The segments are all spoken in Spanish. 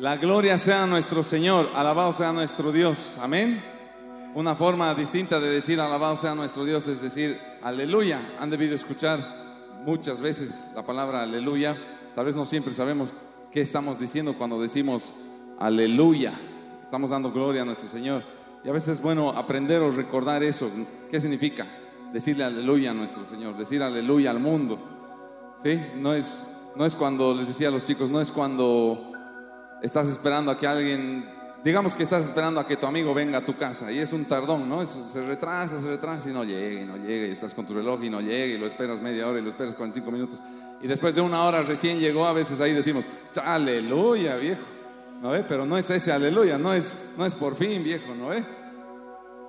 La gloria sea a nuestro Señor, alabado sea nuestro Dios. Amén. Una forma distinta de decir alabado sea nuestro Dios es decir aleluya. Han debido escuchar muchas veces la palabra aleluya. Tal vez no siempre sabemos qué estamos diciendo cuando decimos aleluya. Estamos dando gloria a nuestro Señor. Y a veces es bueno aprender o recordar eso. ¿Qué significa? Decirle aleluya a nuestro Señor, decir aleluya al mundo. ¿Sí? No es, no es cuando, les decía a los chicos, no es cuando estás esperando a que alguien, digamos que estás esperando a que tu amigo venga a tu casa y es un tardón, ¿no? se retrasa, se retrasa y no llega y no llega y estás con tu reloj y no llega y lo esperas media hora y lo esperas 45 minutos y después de una hora recién llegó, a veces ahí decimos, aleluya viejo, ¿no ve? Pero no es ese aleluya, no es, no es por fin viejo, ¿no ve?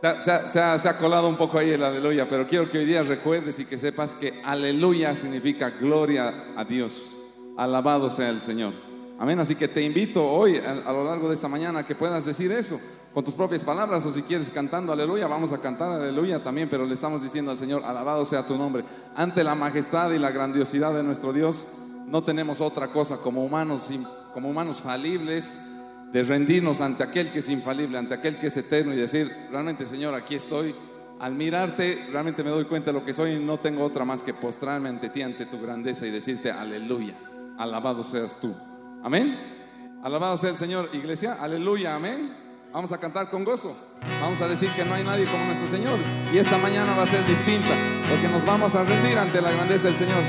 Se ha, se ha colado un poco ahí el aleluya, pero quiero que hoy día recuerdes y que sepas que aleluya significa gloria a Dios, alabado sea el Señor. Amén. Así que te invito hoy, a, lo largo de esta mañana, que puedas decir eso con tus propias palabras o si quieres cantando aleluya, vamos a cantar aleluya también, pero le estamos diciendo al Señor, alabado sea tu nombre. Ante la majestad y la grandiosidad de nuestro Dios, no tenemos otra cosa como humanos, como humanos falibles de rendirnos ante aquel que es infalible, ante aquel que es eterno y decir, realmente Señor, aquí estoy. Al mirarte, realmente me doy cuenta de lo que soy y no tengo otra más que postrarme ante ti, ante tu grandeza y decirte, aleluya, alabado seas tú. Amén. Alabado sea el Señor, iglesia. Aleluya, amén. Vamos a cantar con gozo. Vamos a decir que no hay nadie como nuestro Señor. Y esta mañana va a ser distinta, porque nos vamos a rendir ante la grandeza del Señor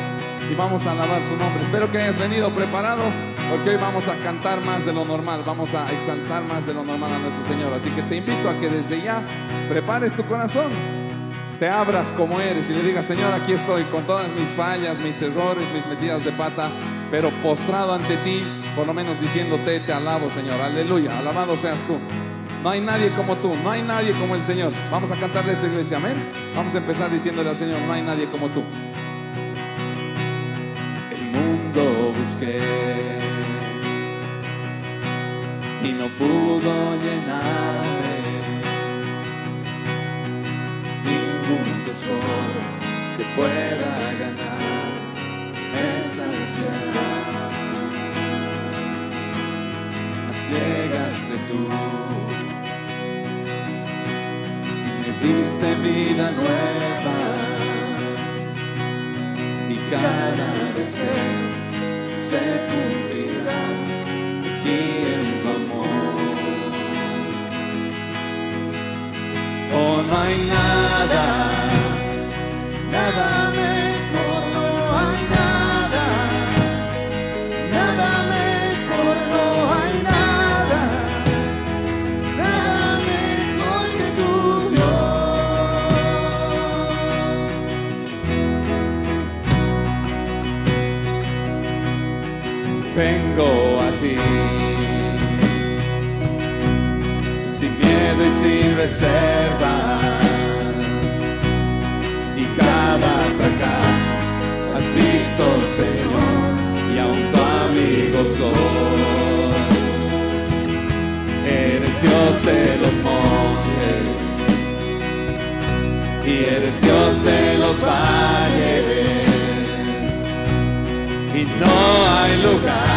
y vamos a alabar su nombre. Espero que hayas venido preparado, porque hoy vamos a cantar más de lo normal, vamos a exaltar más de lo normal a nuestro Señor. Así que te invito a que desde ya prepares tu corazón, te abras como eres y le digas, Señor, aquí estoy con todas mis fallas, mis errores, mis metidas de pata pero postrado ante ti, por lo menos diciéndote, te alabo Señor, aleluya, alabado seas tú. No hay nadie como tú, no hay nadie como el Señor. Vamos a cantar de esa iglesia, amén. Vamos a empezar diciéndole al Señor, no hay nadie como tú. El mundo busqué y no pudo llenarme. Ningún tesoro que pueda ganar ansiedad. Mas llegaste tú y me diste vida nueva y cada deseo se cumplirá aquí en tu amor. Oh, no hay nada, nada a ti. Sin miedo y sin reservas. Y cada fracaso has visto, Señor, y aún tu amigo soy. Eres Dios de los montes y eres Dios de los valles y no hay lugar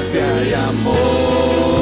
gracia y amor.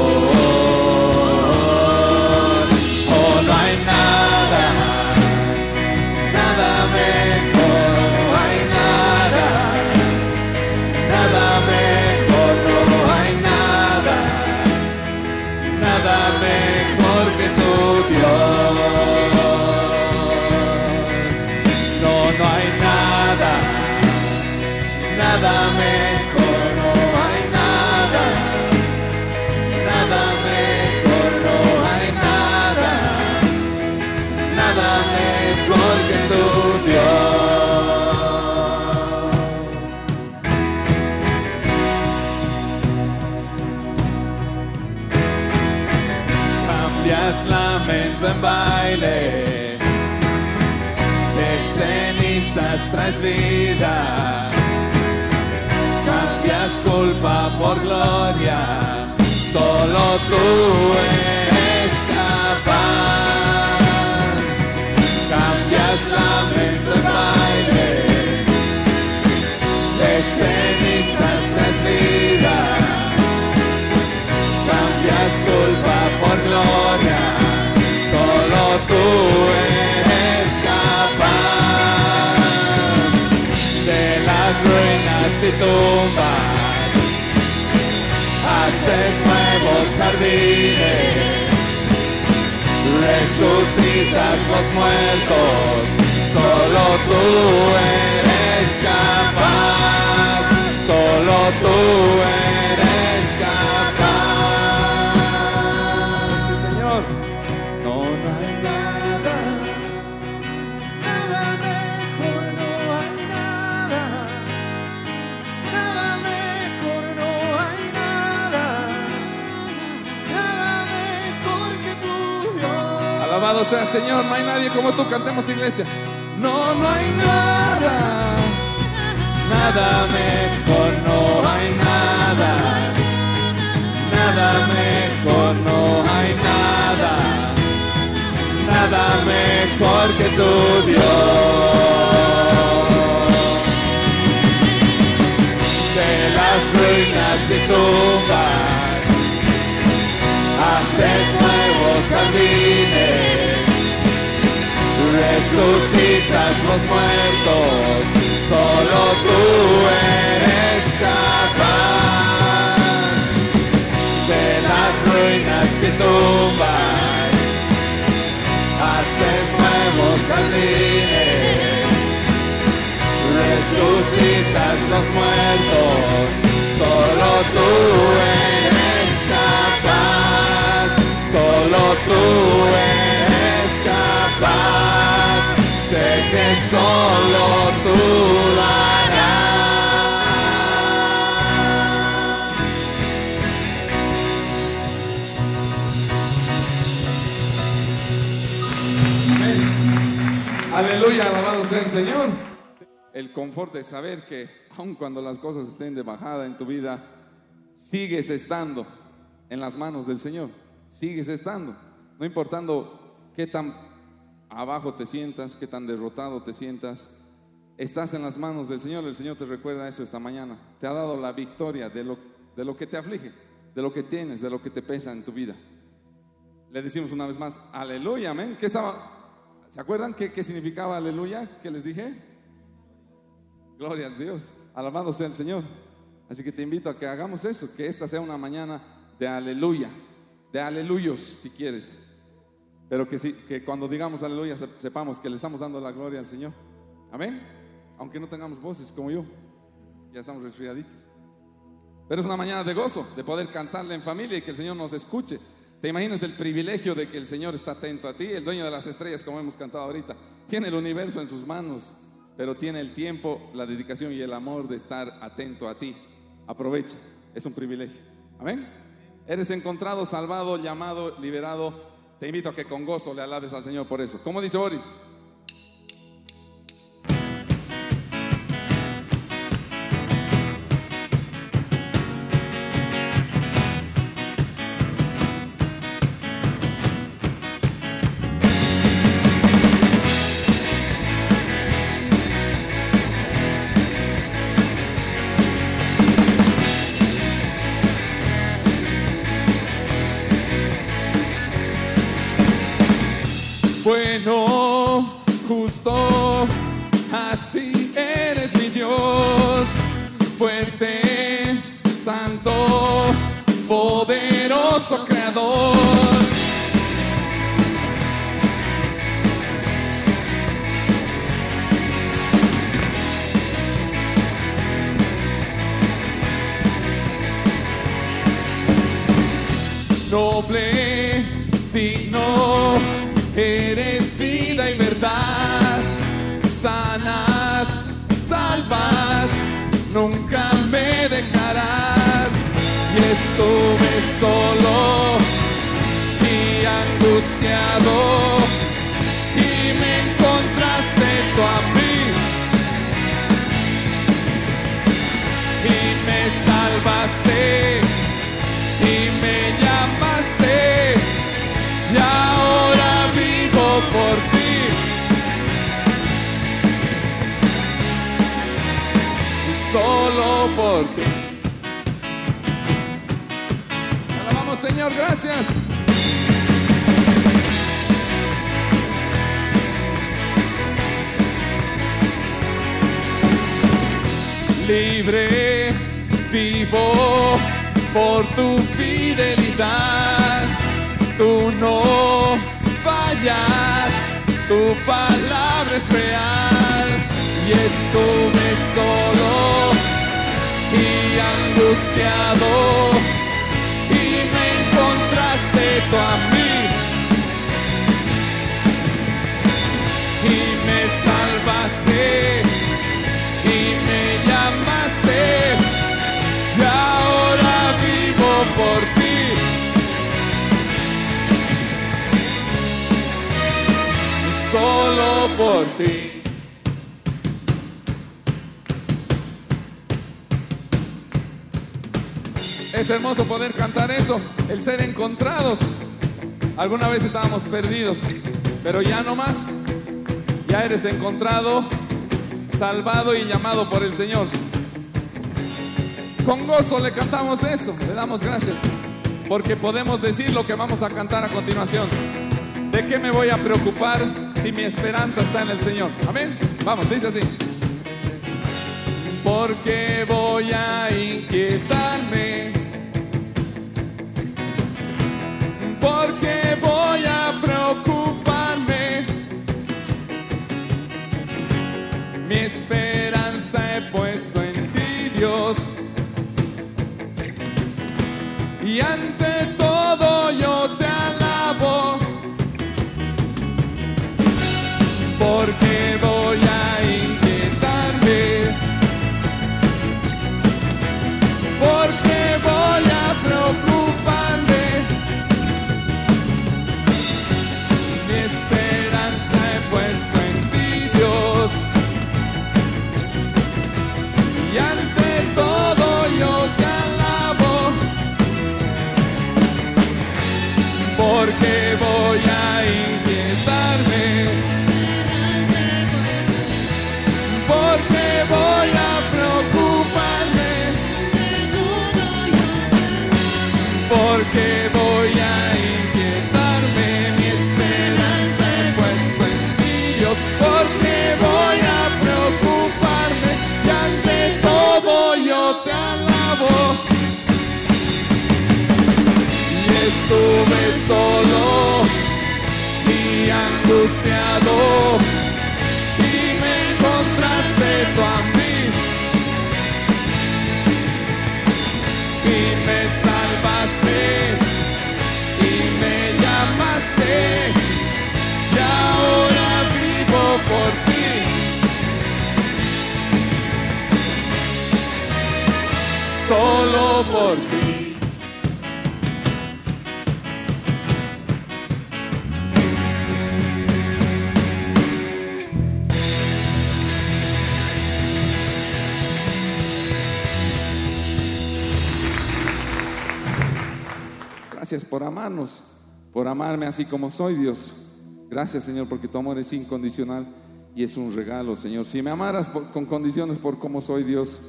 Vida, cambias culpa por gloria, solo tú eres capaz, cambias lamento en baile, de cenizas y tumbas, haces nuevos jardines, resucitas los muertos, solo tú eres capaz, solo tú eres Alabado sea Señor, no hay nadie como tú, cantemos iglesia. No, no hay nada, nada mejor, no hay nada, nada mejor, no hay nada, nada mejor que tu Dios. De las ruinas y tumbas, haces nuevos jardines resucitas los muertos, solo tú eres capaz de las ruinas y tumbas, haces nuevos jardines, resucitas los muertos, solo tú eres capaz, solo tú eres sé que solo tú. Aleluya, alabado sea el Señor. El confort de saber que aun cuando las cosas estén de bajada en tu vida, sigues estando en las manos del Señor. Sigues estando. No importando qué tan abajo te sientas, qué tan derrotado te sientas, estás en las manos del Señor. El Señor te recuerda eso esta mañana. Te ha dado la victoria de lo, de lo que te aflige, de lo que tienes, de lo que te pesa en tu vida. Le decimos una vez más, aleluya, amén. ¿Qué estaba? ¿Se acuerdan qué, qué significaba aleluya? ¿Qué les dije? Gloria a Dios, alabado sea el Señor. Así que te invito a que hagamos eso, que esta sea una mañana de aleluya, de aleluyos si quieres. Pero que, sí, que cuando digamos aleluya se- sepamos que le estamos dando la gloria al Señor. Amén. Aunque no tengamos voces como yo, ya estamos resfriaditos. Pero es una mañana de gozo, de poder cantarle en familia y que el Señor nos escuche. ¿Te imaginas el privilegio de que el Señor está atento a ti? El dueño de las estrellas, como hemos cantado ahorita, tiene el universo en sus manos, pero tiene el tiempo, la dedicación y el amor de estar atento a ti. Aprovecha, es un privilegio. Amén. Eres encontrado, salvado, llamado, liberado. Te invito a que con gozo le alabes al Señor por eso. ¿Cómo dice Boris? Bueno, nunca me dejarás. Y estuve solo y angustiado. Y me encontraste tú a mí. Y me salvaste solo por ti. Alabamos Señor, gracias. libre, vivo por tu fidelidad. Tú no fallas, tu palabra es real. Y estuve solo y angustiado y me encontraste tú a mí. Y me salvaste y me llamaste y ahora vivo por ti. Solo por ti. Es hermoso poder cantar eso, el ser encontrados. Alguna vez estábamos perdidos, pero ya no más. Ya eres encontrado salvado y llamado por el Señor. Con gozo le cantamos eso, le damos gracias, porque podemos decir lo que vamos a cantar a continuación. ¿De qué me voy a preocupar si mi esperanza está en el Señor? Amén. Vamos, dice así. Porque voy a inquietarme. Porque voy a preocuparme. Mi esperanza he puesto en ti, Dios. Y ante todo yo te alabo. Porque voy te alabo. Y estuve solo y angustiado Solo por ti. Gracias por amarnos, por amarme así como soy, Dios. Gracias, Señor, porque tu amor es incondicional y es un regalo, Señor. Si me amaras con condiciones por cómo soy, Dios,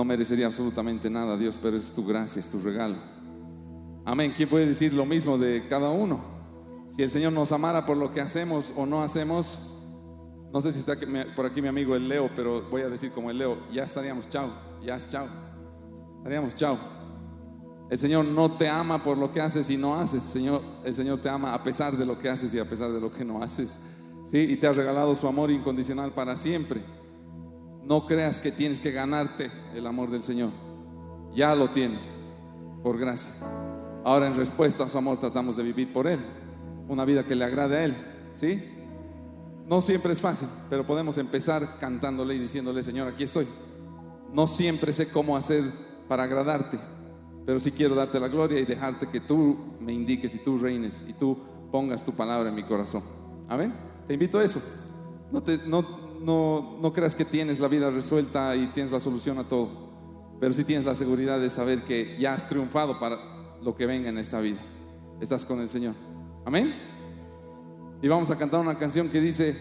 no merecería absolutamente nada, Dios, pero es tu gracia, es tu regalo. Amén. ¿Quién puede decir lo mismo de cada uno? Si el Señor nos amara por lo que hacemos o no hacemos, no sé si está por aquí mi amigo el Leo, pero voy a decir como el Leo, ya estaríamos chao, ya es chao. Estaríamos chao. El Señor no te ama por lo que haces y no haces. Señor, el Señor te ama a pesar de lo que haces y a pesar de lo que no haces. ¿Sí? Y te ha regalado su amor incondicional para siempre. No creas que tienes que ganarte el amor del Señor. Ya lo tienes, por gracia. Ahora en respuesta a su amor tratamos de vivir por Él. Una vida que le agrade a Él. ¿Sí? No siempre es fácil, pero podemos empezar cantándole y diciéndole, Señor, aquí estoy. No siempre sé cómo hacer para agradarte, pero sí quiero darte la gloria y dejarte que tú me indiques y tú reines y tú pongas tu palabra en mi corazón. Amén. Te invito a eso. No, te, no, no creas que tienes la vida resuelta y tienes la solución a todo, pero sí tienes la seguridad de saber que ya has triunfado para lo que venga en esta vida. Estás con el Señor. Amén. Y vamos a cantar una canción que dice,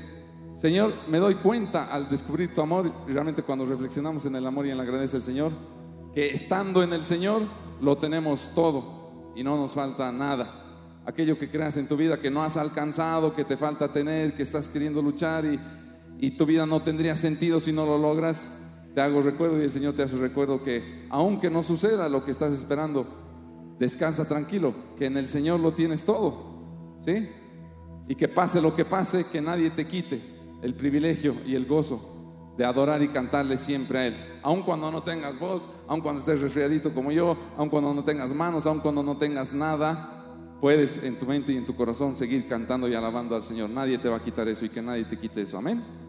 Señor, me doy cuenta al descubrir tu amor, y realmente cuando reflexionamos en el amor y en la grandeza del Señor, que estando en el Señor, lo tenemos todo y no nos falta nada. Aquello que creas en tu vida que no has alcanzado, que te falta tener, que estás queriendo luchar y, y tu vida no tendría sentido si no lo logras, te hago recuerdo y el Señor te hace recuerdo que aunque no suceda lo que estás esperando, descansa tranquilo, que en el Señor lo tienes todo, ¿sí? Y que pase lo que pase, que nadie te quite el privilegio y el gozo de adorar y cantarle siempre a Él. Aun cuando no tengas voz, aun cuando estés resfriadito como yo, aun cuando no tengas manos, aun cuando no tengas nada, puedes en tu mente y en tu corazón seguir cantando y alabando al Señor. Nadie te va a quitar eso y que nadie te quite eso. Amén.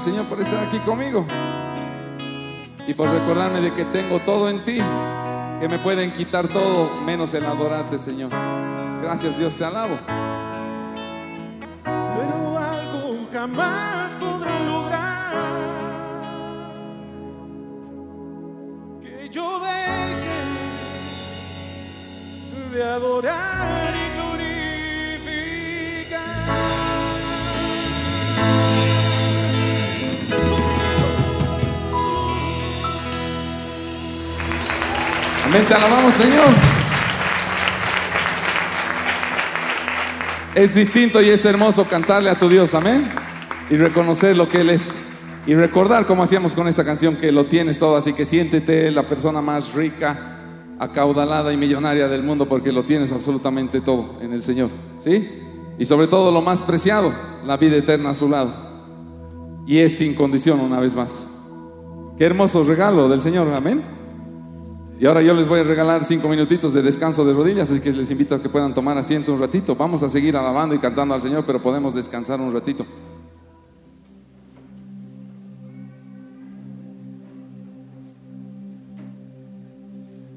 Señor, por estar aquí conmigo. Y por recordarme de que tengo todo en ti, que me pueden quitar todo menos el adorarte, Señor. Gracias, Dios, te alabo. Pero algo jamás podrá lograr que yo deje de adorar Te alabamos, Señor. Es distinto y es hermoso cantarle a tu Dios, amén. Y reconocer lo que Él es. Y recordar como hacíamos con esta canción que lo tienes todo, así que siéntete la persona más rica, acaudalada y millonaria del mundo porque lo tienes absolutamente todo en el Señor, ¿sí? Y sobre todo lo más preciado, la vida eterna a su lado. Y es sin condición una vez más. Qué hermoso regalo del Señor, amén. Y ahora yo les voy a regalar cinco minutitos de descanso de rodillas, así que les invito a que puedan tomar asiento un ratito. Vamos a seguir alabando y cantando al Señor, pero podemos descansar un ratito.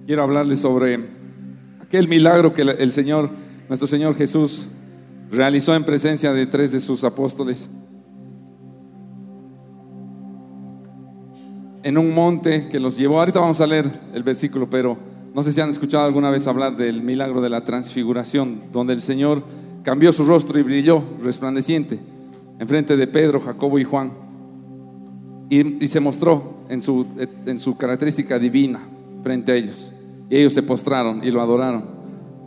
quiero hablarles sobre aquel milagro que el Señor, nuestro Señor Jesús, realizó en presencia de tres de sus apóstoles. En un monte que los llevó, ahorita vamos a leer el versículo, pero no sé si han escuchado alguna vez hablar del milagro de la transfiguración, donde el Señor cambió su rostro y brilló resplandeciente en frente de Pedro, Jacobo y Juan. Y, y se mostró en su, en su característica divina frente a ellos. Y ellos se postraron y lo adoraron.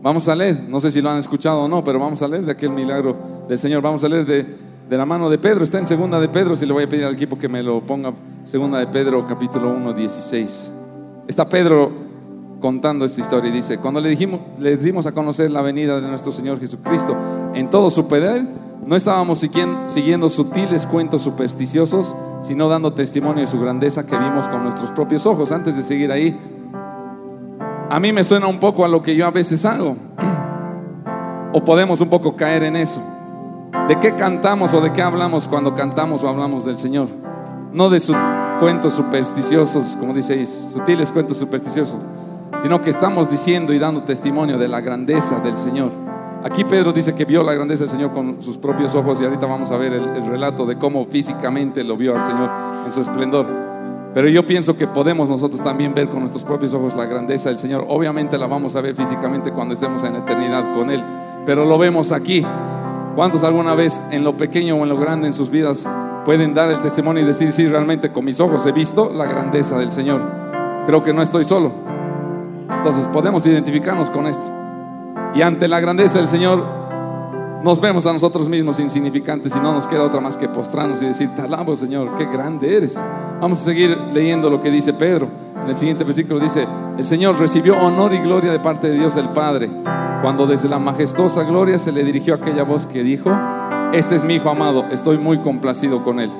Vamos a leer, no sé si lo han escuchado o no, pero vamos a leer de aquel milagro del Señor. Vamos a leer de, de la mano de Pedro. Está en segunda de Pedro, si le voy a pedir al equipo que me lo ponga. Segunda de Pedro, capítulo 1, 16. Está Pedro contando esta historia y dice, cuando le, dijimos, le dimos a conocer la venida de nuestro Señor Jesucristo en todo su poder, no estábamos siguiendo sutiles cuentos supersticiosos, sino dando testimonio de su grandeza que vimos con nuestros propios ojos. Antes de seguir ahí, a mí me suena un poco a lo que yo a veces hago. O podemos un poco caer en eso. ¿De qué cantamos o de qué hablamos cuando cantamos o hablamos del Señor? No de sus cuentos supersticiosos, como diceis, sutiles cuentos supersticiosos, sino que estamos diciendo y dando testimonio de la grandeza del Señor. Aquí Pedro dice que vio la grandeza del Señor con sus propios ojos y ahorita vamos a ver el, el relato de cómo físicamente lo vio al Señor en su esplendor. Pero yo pienso que podemos nosotros también ver con nuestros propios ojos la grandeza del Señor. Obviamente la vamos a ver físicamente cuando estemos en eternidad con Él, pero lo vemos aquí. ¿Cuántos alguna vez en lo pequeño o en lo grande en sus vidas pueden dar el testimonio y decir, sí, realmente con mis ojos he visto la grandeza del Señor? Creo que no estoy solo. Entonces podemos identificarnos con esto. Y ante la grandeza del Señor nos vemos a nosotros mismos insignificantes y no nos queda otra más que postrarnos y decir, te alabo Señor, qué grande eres. Vamos a seguir leyendo lo que dice Pedro. En el siguiente versículo dice, el Señor recibió honor y gloria de parte de Dios el Padre, cuando desde la majestuosa gloria se le dirigió aquella voz que dijo, este es mi Hijo amado, estoy muy complacido con él.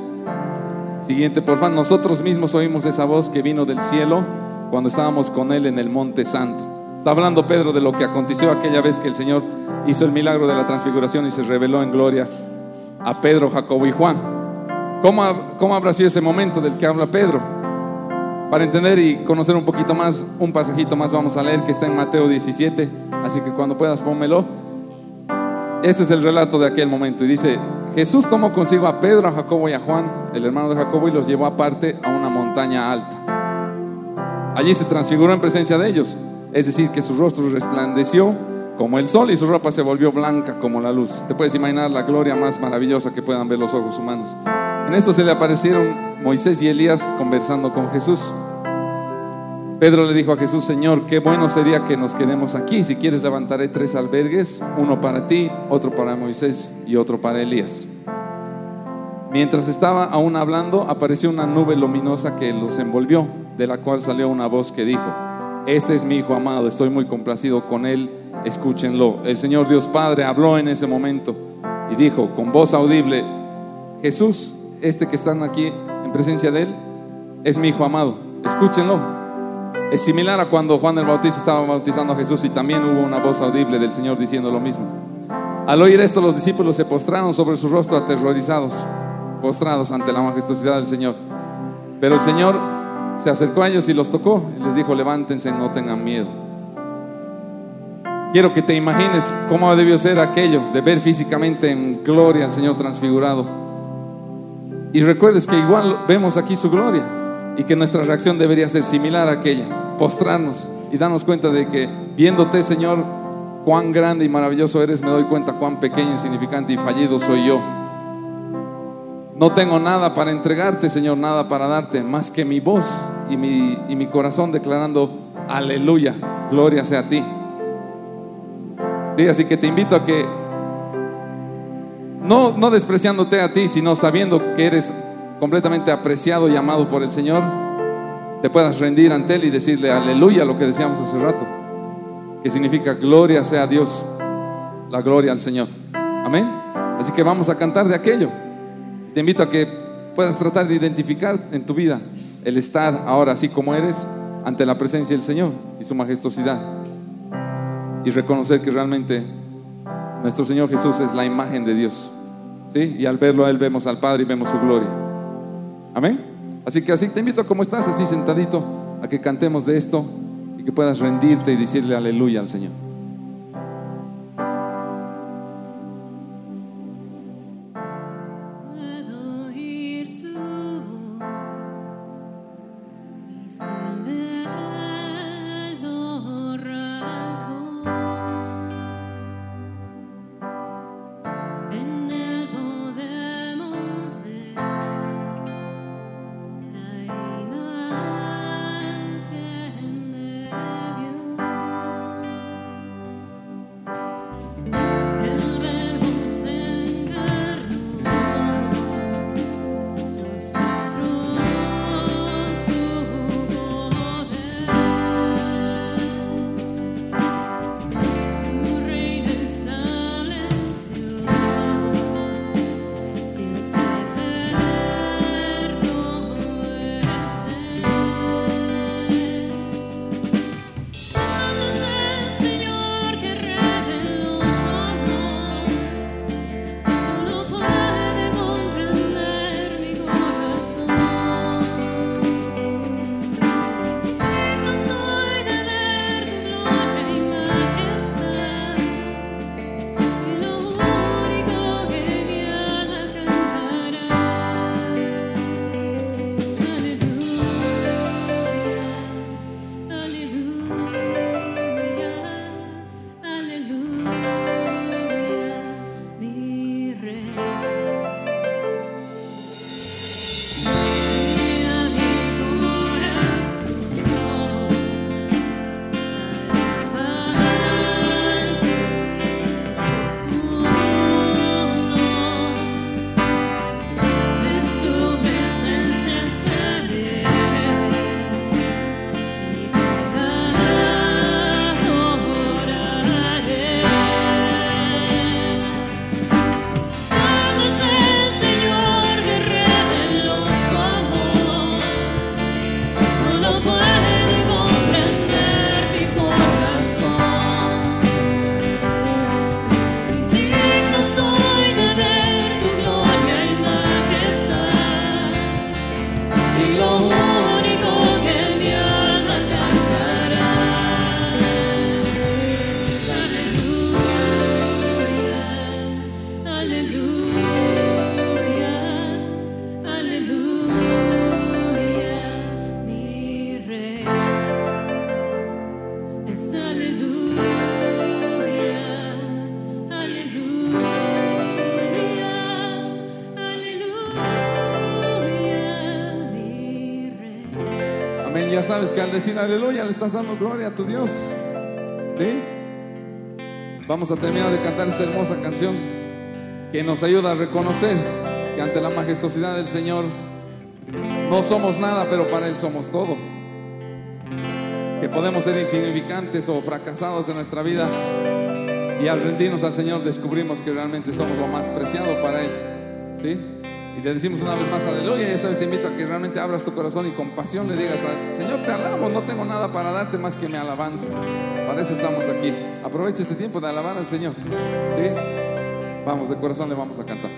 Siguiente, por favor, nosotros mismos oímos esa voz que vino del cielo cuando estábamos con él en el monte santo. Está hablando Pedro de lo que aconteció aquella vez que el Señor hizo el milagro de la transfiguración y se reveló en gloria a Pedro, Jacobo y Juan. ¿Cómo, ¿Cómo habrá sido ese momento del que habla Pedro? Para entender y conocer un poquito más, un pasajito más vamos a leer que está en Mateo 17, así que cuando puedas pónmelo. Este es el relato de aquel momento y dice, Jesús tomó consigo a Pedro, a Jacobo y a Juan, el hermano de Jacobo, y los llevó aparte a una montaña alta. Allí se transfiguró en presencia de ellos, es decir, que su rostro resplandeció como el sol y su ropa se volvió blanca como la luz. Te puedes imaginar la gloria más maravillosa que puedan ver los ojos humanos. En esto se le aparecieron Moisés y Elías conversando con Jesús. Pedro le dijo a Jesús, Señor, qué bueno sería que nos quedemos aquí. Si quieres levantaré tres albergues, uno para ti, otro para Moisés y otro para Elías. Mientras estaba aún hablando, apareció una nube luminosa que los envolvió, de la cual salió una voz que dijo, Este es mi Hijo amado, estoy muy complacido con él escúchenlo. El Señor Dios Padre habló en ese momento y dijo con voz audible, Jesús, este que están aquí en presencia de Él, es mi Hijo amado, escúchenlo. Es similar a cuando Juan el Bautista estaba bautizando a Jesús y también hubo una voz audible del Señor diciendo lo mismo. Al oír esto los discípulos se postraron sobre su rostro aterrorizados, postrados ante la majestuosidad del Señor. Pero el Señor se acercó a ellos y los tocó y les dijo, levántense, no tengan miedo. Quiero que te imagines cómo debió ser aquello de ver físicamente en gloria al Señor transfigurado. Y recuerdes que igual vemos aquí su gloria y que nuestra reacción debería ser similar a aquella, postrarnos y darnos cuenta de que viéndote, Señor, cuán grande y maravilloso eres, me doy cuenta cuán pequeño, insignificante y fallido soy yo. No tengo nada para entregarte, Señor, nada para darte, más que mi voz y mi, y mi corazón declarando Aleluya, gloria sea a ti. Sí, así que te invito a que, no, no despreciándote a ti, sino sabiendo que eres completamente apreciado y amado por el Señor, te puedas rendir ante Él y decirle aleluya, lo que decíamos hace rato, que significa gloria sea a Dios, la gloria al Señor. Amén. Así que vamos a cantar de aquello. Te invito a que puedas tratar de identificar en tu vida el estar ahora así como eres ante la presencia del Señor y su majestuosidad. Y reconocer que realmente nuestro Señor Jesús es la imagen de Dios. ¿Sí? Y al verlo a Él vemos al Padre y vemos su gloria. Amén. Así que así te invito como estás, así sentadito, a que cantemos de esto y que puedas rendirte y decirle aleluya al Señor. Sabes que al decir aleluya le estás dando gloria a tu Dios. ¿Sí? Vamos a terminar de cantar esta hermosa canción que nos ayuda a reconocer que ante la majestuosidad del Señor no somos nada, pero para Él somos todo. Que podemos ser insignificantes o fracasados en nuestra vida y al rendirnos al Señor descubrimos que realmente somos lo más preciado para Él. ¿Sí? Y le decimos una vez más aleluya. Y esta vez te invito a que realmente abras tu corazón y con pasión le digas, Señor, te alabo, no tengo nada para darte más que mi alabanza. Para eso estamos aquí. Aprovecha este tiempo de alabar al Señor. ¿Sí? Vamos, de corazón le vamos a cantar.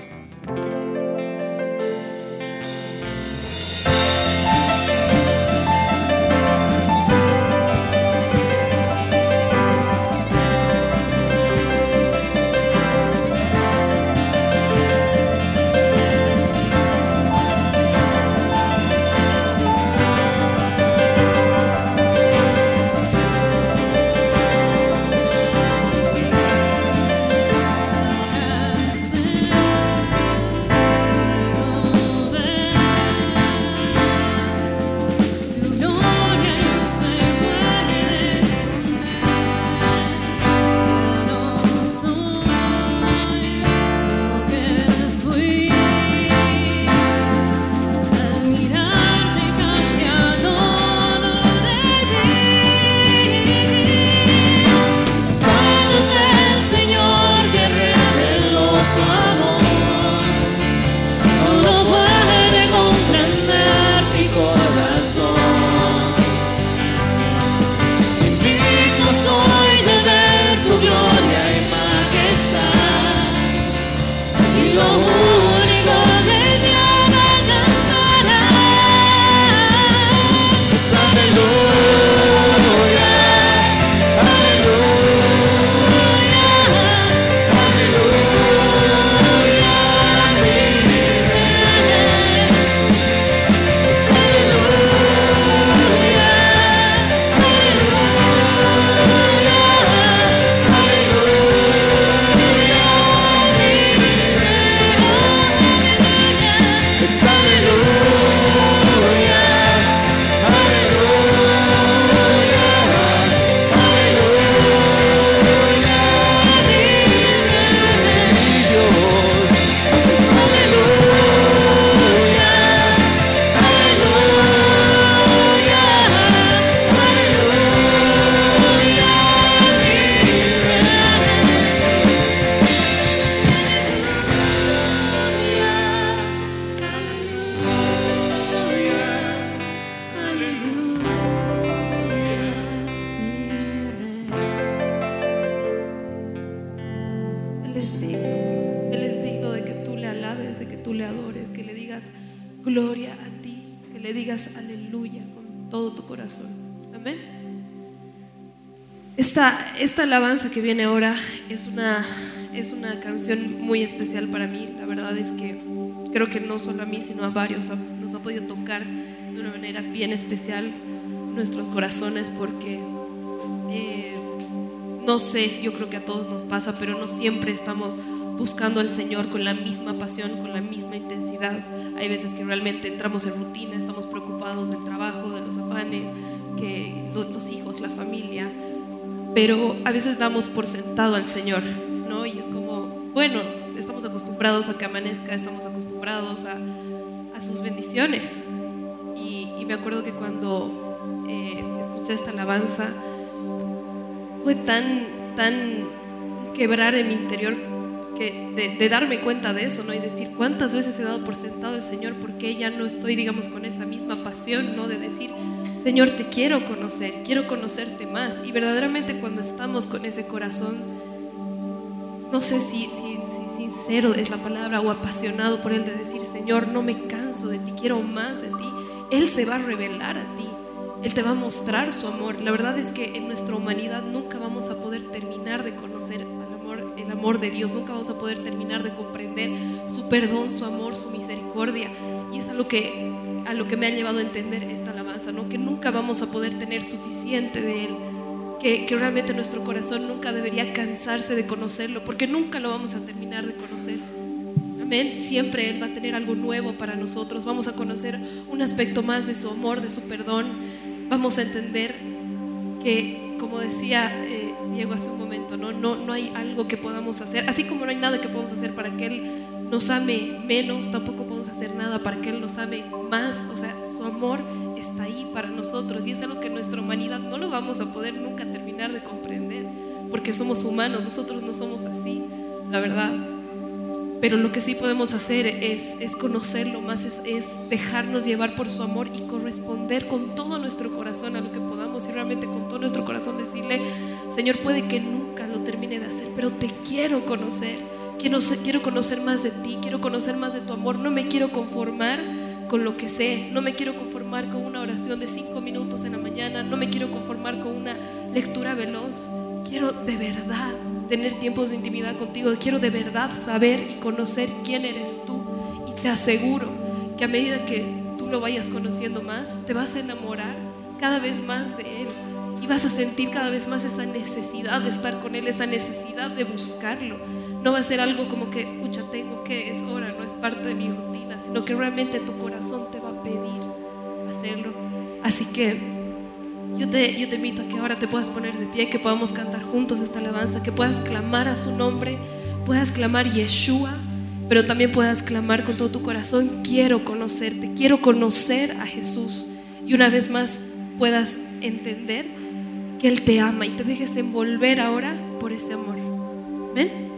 Corazón. Amén. Esta, esta alabanza que viene ahora es una, es una canción muy especial para mí. La verdad es que creo que no solo a mí, sino a varios nos ha podido tocar de una manera bien especial nuestros corazones porque eh, no sé, yo creo que a todos nos pasa, pero no siempre estamos buscando al Señor con la misma pasión, con la misma intensidad. Hay veces que realmente entramos en rutina, estamos preocupados del trabajo, de los afanes, que los, hijos, la familia, pero a veces damos por sentado al Señor, ¿no? Y es como, bueno, estamos acostumbrados a que amanezca, estamos acostumbrados a, sus bendiciones. Y, me acuerdo que cuando eh, escuché esta alabanza, fue tan, tan quebrar en mi interior que de, darme cuenta de eso, ¿no? Y decir cuántas veces he dado por sentado el Señor, porque ya no estoy, digamos, con esa misma pasión, ¿no? De decir, Señor, te quiero conocer, quiero conocerte más. Y verdaderamente cuando estamos con ese corazón, no sé si, si, si sincero es la palabra o apasionado por Él de decir, Señor, no me canso de ti, quiero más de ti, Él se va a revelar a ti. Él te va a mostrar su amor. La verdad es que en nuestra humanidad nunca vamos a poder terminar de conocer el amor de Dios, nunca vamos a poder terminar de comprender su perdón, su amor, su misericordia. Y es a lo que, a lo que me ha llevado a entender esta alabanza, ¿no? que nunca vamos a poder tener suficiente de Él. Que, que realmente nuestro corazón nunca debería cansarse de conocerlo, porque nunca lo vamos a terminar de conocer. Amén. Siempre Él va a tener algo nuevo para nosotros. Vamos a conocer un aspecto más de su amor, de su perdón vamos a entender que, como decía eh, Diego hace un momento, ¿no? No, no hay algo que podamos hacer, así como no hay nada que podamos hacer para que Él nos ame menos, tampoco podemos hacer nada para que Él nos ame más, o sea, su amor está ahí para nosotros y es algo que nuestra humanidad no lo vamos a poder nunca terminar de comprender, porque somos humanos, nosotros no somos así, la verdad. Pero lo que sí podemos hacer es, es conocerlo más, es, es, dejarnos llevar por su amor y corresponder con todo nuestro corazón a lo que podamos y realmente con todo nuestro corazón decirle, Señor, puede que nunca lo termine de hacer, pero te quiero conocer, quiero, quiero conocer más de ti, quiero conocer más de tu amor, no me quiero conformar con lo que sé, no me quiero conformar con una oración de cinco minutos en la mañana, no me quiero conformar con una lectura veloz, quiero de verdad tener tiempos de intimidad contigo. Quiero de verdad saber y conocer quién eres tú. Y te aseguro que a medida que tú lo vayas conociendo más, te vas a enamorar cada vez más de Él. Y vas a sentir cada vez más esa necesidad de estar con Él, esa necesidad de buscarlo. No va a ser algo como que, pucha, tengo que, es hora, no es parte de mi rutina, sino que realmente tu corazón te va a pedir hacerlo. Así que yo te, yo invito a que ahora te puedas poner de pie, que podamos cantar juntos esta alabanza, que puedas clamar a su nombre, puedas clamar Yeshua, pero también puedas clamar con todo tu corazón, quiero conocerte, quiero conocer a Jesús. Y una vez más puedas entender que Él te ama y te dejes envolver ahora por ese amor. Amén.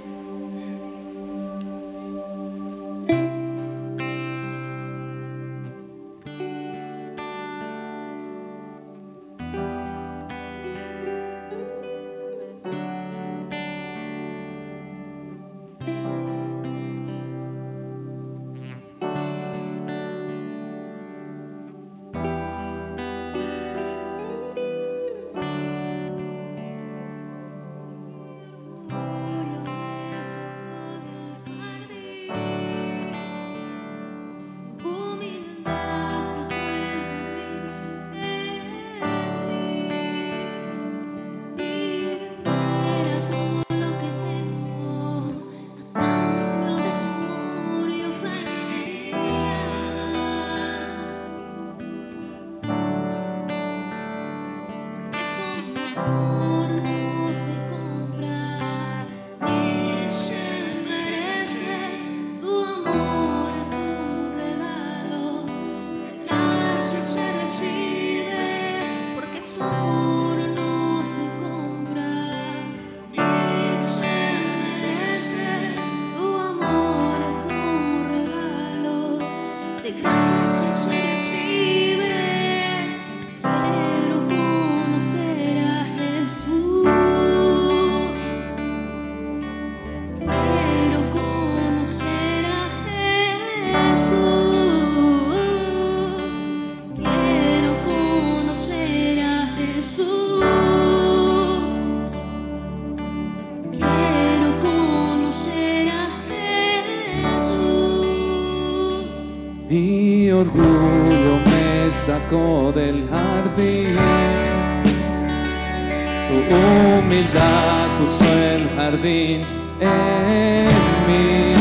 Del jardín. Su humildad puso el jardín en mí.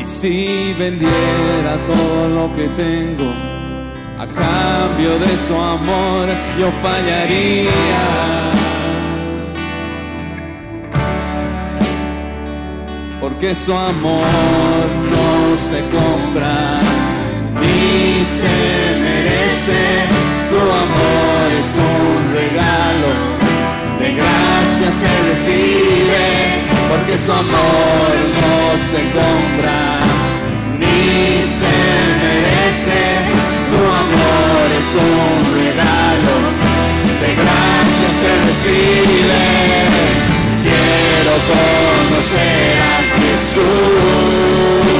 Y si vendiera todo lo que tengo a cambio de su amor, yo fallaría. Porque su amor no se compra ni se merece. Su amor es un regalo, de gracia se recibe. Porque su amor no se compra ni se merece. Su amor es un regalo, de gracia se recibe. Quiero conocer a Jesús.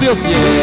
Levantes tu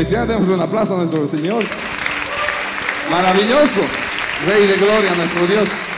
Iglesia. Démosle un aplauso a nuestro Señor. Maravilloso. Rey de gloria, nuestro Dios.